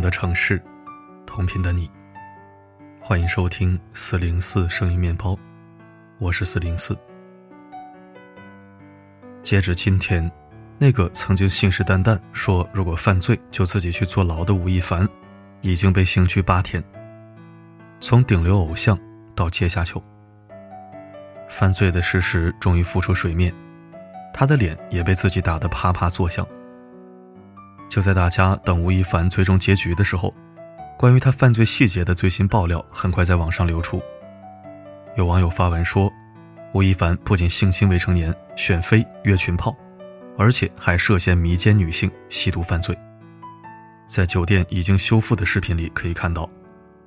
的城市，同频的你，欢迎收听四零四声音面包，我是四零四。截止今天，那个曾经信誓旦旦说如果犯罪就自己去坐牢的吴亦凡，已经被刑拘八天。从顶流偶像到阶下囚，犯罪的事实终于浮出水面，他的脸也被自己打得啪啪作响。就在大家等吴亦凡最终结局的时候，关于他犯罪细节的最新爆料很快在网上流出。有网友发文说，吴亦凡不仅性侵未成年、选妃、约群炮，而且还涉嫌迷奸女性、吸毒犯罪。在酒店已经修复的视频里可以看到，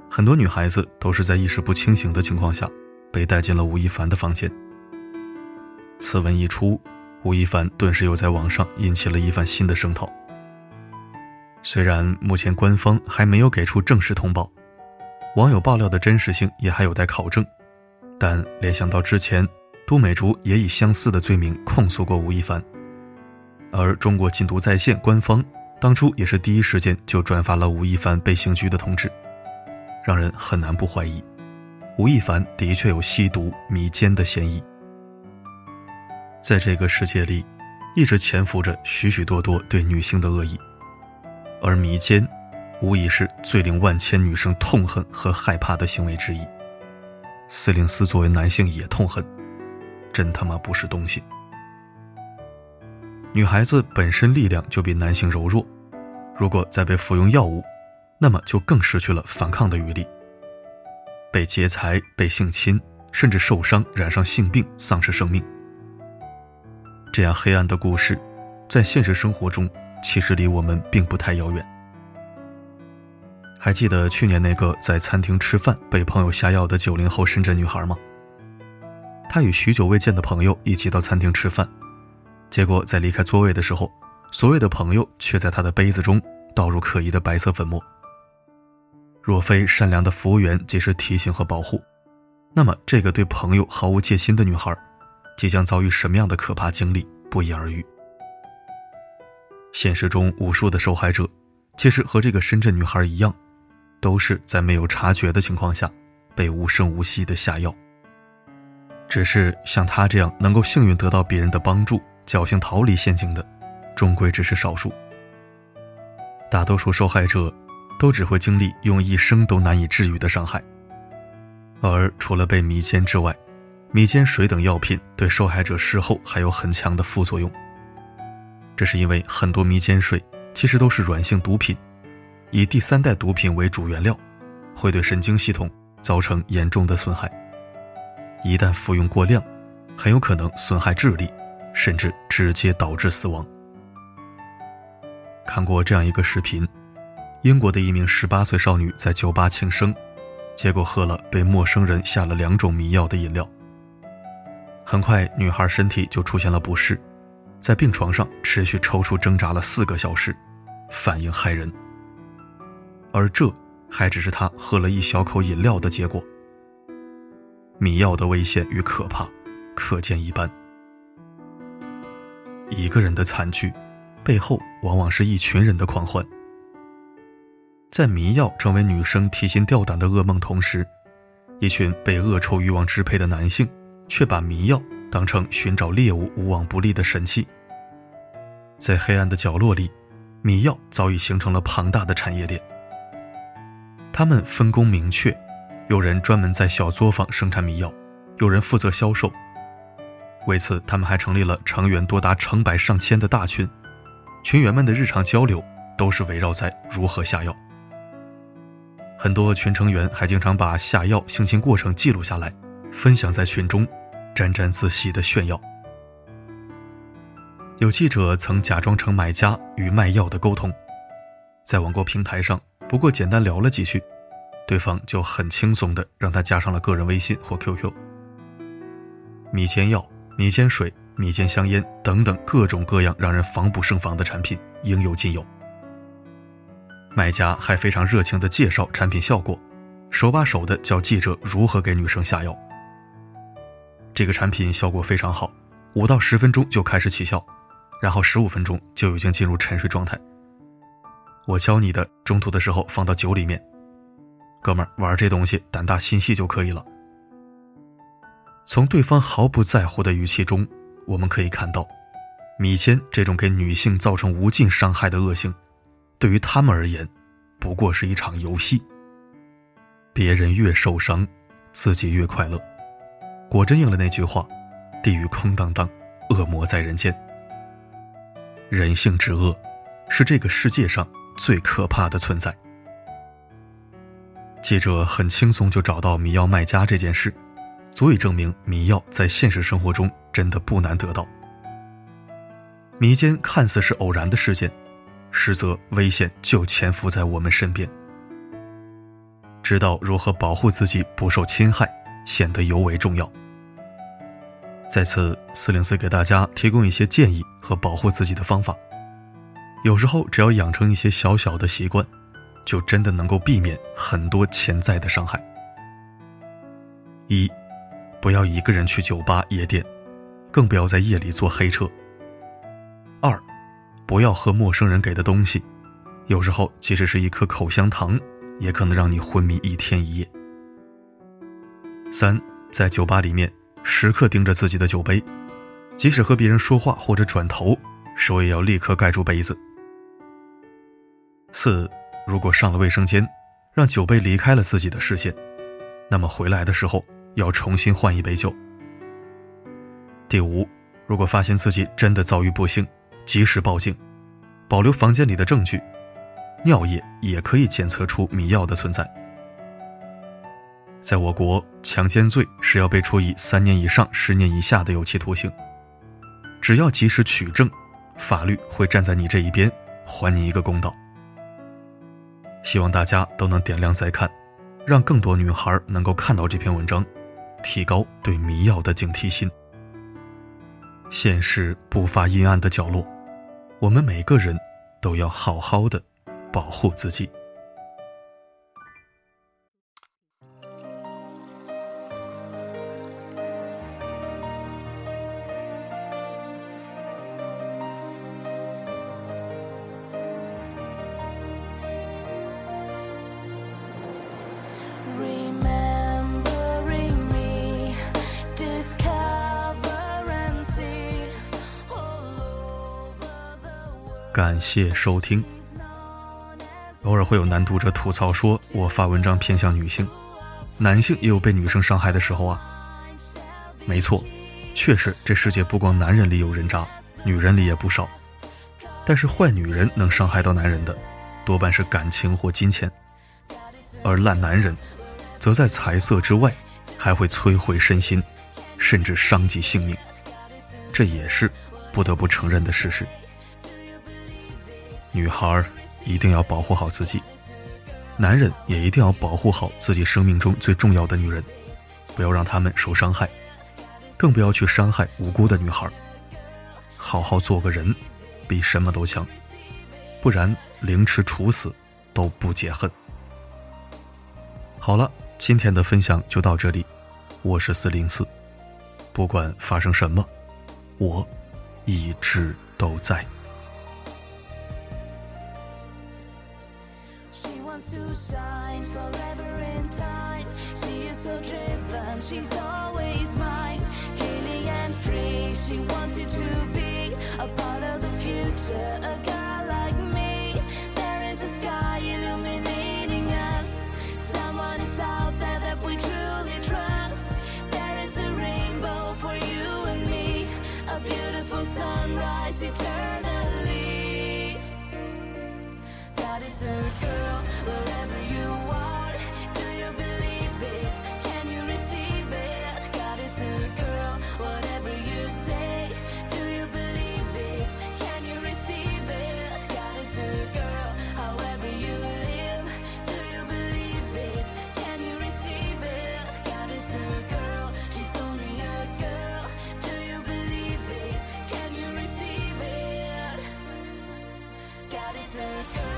很多女孩子都是在意识不清醒的情况下被带进了吴亦凡的房间。此文一出，吴亦凡顿时又在网上引起了一番新的声讨。虽然目前官方还没有给出正式通报，网友爆料的真实性也还有待考证，但联想到之前都美竹也以相似的罪名控诉过吴亦凡，而中国禁毒在线官方当初也是第一时间就转发了吴亦凡被刑拘的通知，让人很难不怀疑，吴亦凡的确有吸毒迷奸的嫌疑。在这个世界里，一直潜伏着许许多多对女性的恶意。而迷奸，无疑是最令万千女生痛恨和害怕的行为之一。四零四作为男性也痛恨，真他妈不是东西。女孩子本身力量就比男性柔弱，如果再被服用药物，那么就更失去了反抗的余力。被劫财、被性侵，甚至受伤、染上性病、丧失生命，这样黑暗的故事，在现实生活中。其实离我们并不太遥远。还记得去年那个在餐厅吃饭被朋友下药的九零后深圳女孩吗？她与许久未见的朋友一起到餐厅吃饭，结果在离开座位的时候，所谓的朋友却在她的杯子中倒入可疑的白色粉末。若非善良的服务员及时提醒和保护，那么这个对朋友毫无戒心的女孩，即将遭遇什么样的可怕经历，不言而喻。现实中，无数的受害者，其实和这个深圳女孩一样，都是在没有察觉的情况下，被无声无息的下药。只是像她这样能够幸运得到别人的帮助，侥幸逃离陷阱的，终归只是少数。大多数受害者，都只会经历用一生都难以治愈的伤害。而除了被迷奸之外，迷奸水等药品对受害者事后还有很强的副作用。这是因为很多迷奸水其实都是软性毒品，以第三代毒品为主原料，会对神经系统造成严重的损害。一旦服用过量，很有可能损害智力，甚至直接导致死亡。看过这样一个视频：英国的一名十八岁少女在酒吧庆生，结果喝了被陌生人下了两种迷药的饮料。很快，女孩身体就出现了不适。在病床上持续抽搐挣扎了四个小时，反应骇人。而这还只是他喝了一小口饮料的结果。迷药的危险与可怕，可见一斑。一个人的惨剧，背后往往是一群人的狂欢。在迷药成为女生提心吊胆的噩梦同时，一群被恶臭欲望支配的男性，却把迷药。当成寻找猎物无往不利的神器，在黑暗的角落里，迷药早已形成了庞大的产业链。他们分工明确，有人专门在小作坊生产迷药，有人负责销售。为此，他们还成立了成员多达成百上千的大群，群员们的日常交流都是围绕在如何下药。很多群成员还经常把下药行刑过程记录下来，分享在群中。沾沾自喜的炫耀。有记者曾假装成买家与卖药的沟通，在网购平台上，不过简单聊了几句，对方就很轻松的让他加上了个人微信或 QQ。米煎药、米煎水、米煎香烟等等各种各样让人防不胜防的产品应有尽有。卖家还非常热情的介绍产品效果，手把手的教记者如何给女生下药。这个产品效果非常好，五到十分钟就开始起效，然后十五分钟就已经进入沉睡状态。我教你的，中途的时候放到酒里面。哥们儿，玩这东西胆大心细就可以了。从对方毫不在乎的语气中，我们可以看到，米间这种给女性造成无尽伤害的恶性，对于他们而言，不过是一场游戏。别人越受伤，自己越快乐。果真应了那句话：“地狱空荡荡，恶魔在人间。”人性之恶，是这个世界上最可怕的存在。记者很轻松就找到迷药卖家这件事，足以证明迷药在现实生活中真的不难得到。迷奸看似是偶然的事件，实则危险就潜伏在我们身边。知道如何保护自己不受侵害，显得尤为重要。在此，四零四给大家提供一些建议和保护自己的方法。有时候，只要养成一些小小的习惯。就真的能够避免很多潜在的伤害。一，不要一个人去酒吧、夜店，更不要在夜里坐黑车。二，不要喝陌生人给的东西，有时候即使是一颗口香糖，也可能让你昏迷一天一夜。三，在酒吧里面时刻盯着自己的酒杯，即使和别人说话或者转头，手也要立刻盖住杯子。四。如果上了卫生间，让酒杯离开了自己的视线，那么回来的时候要重新换一杯酒。第五，如果发现自己真的遭遇不幸，及时报警，保留房间里的证据，尿液也可以检测出迷药的存在。在我国，强奸罪是要被处以三年以上十年以下的有期徒刑。只要及时取证，法律会站在你这一边，还你一个公道。希望大家都能点亮再看，让更多女孩能够看到这篇文章，提高对迷药的警惕心。现实不乏阴暗的角落，我们每个人都要好好的保护自己。感谢收听。偶尔会有男读者吐槽说，我发文章偏向女性，男性也有被女生伤害的时候啊。没错，确实这世界不光男人里有人渣，女人里也不少。但是坏女人能伤害到男人的，多半是感情或金钱，而烂男人，则在财色之外，还会摧毁身心，甚至伤及性命。这也是不得不承认的事实。女孩一定要保护好自己，男人也一定要保护好自己生命中最重要的女人，不要让他们受伤害，更不要去伤害无辜的女孩。好好做个人，比什么都强，不然凌迟处死都不解恨。好了，今天的分享就到这里，我是四零四，不管发生什么，我一直都在。wants to shine forever in time. She is so driven, she's always mine. Killing and free, she wants you to be a part of the future. A girl like me, there is a sky illuminating us. Someone is out there that we truly trust. There is a rainbow for you and me, a beautiful sunrise eternal. as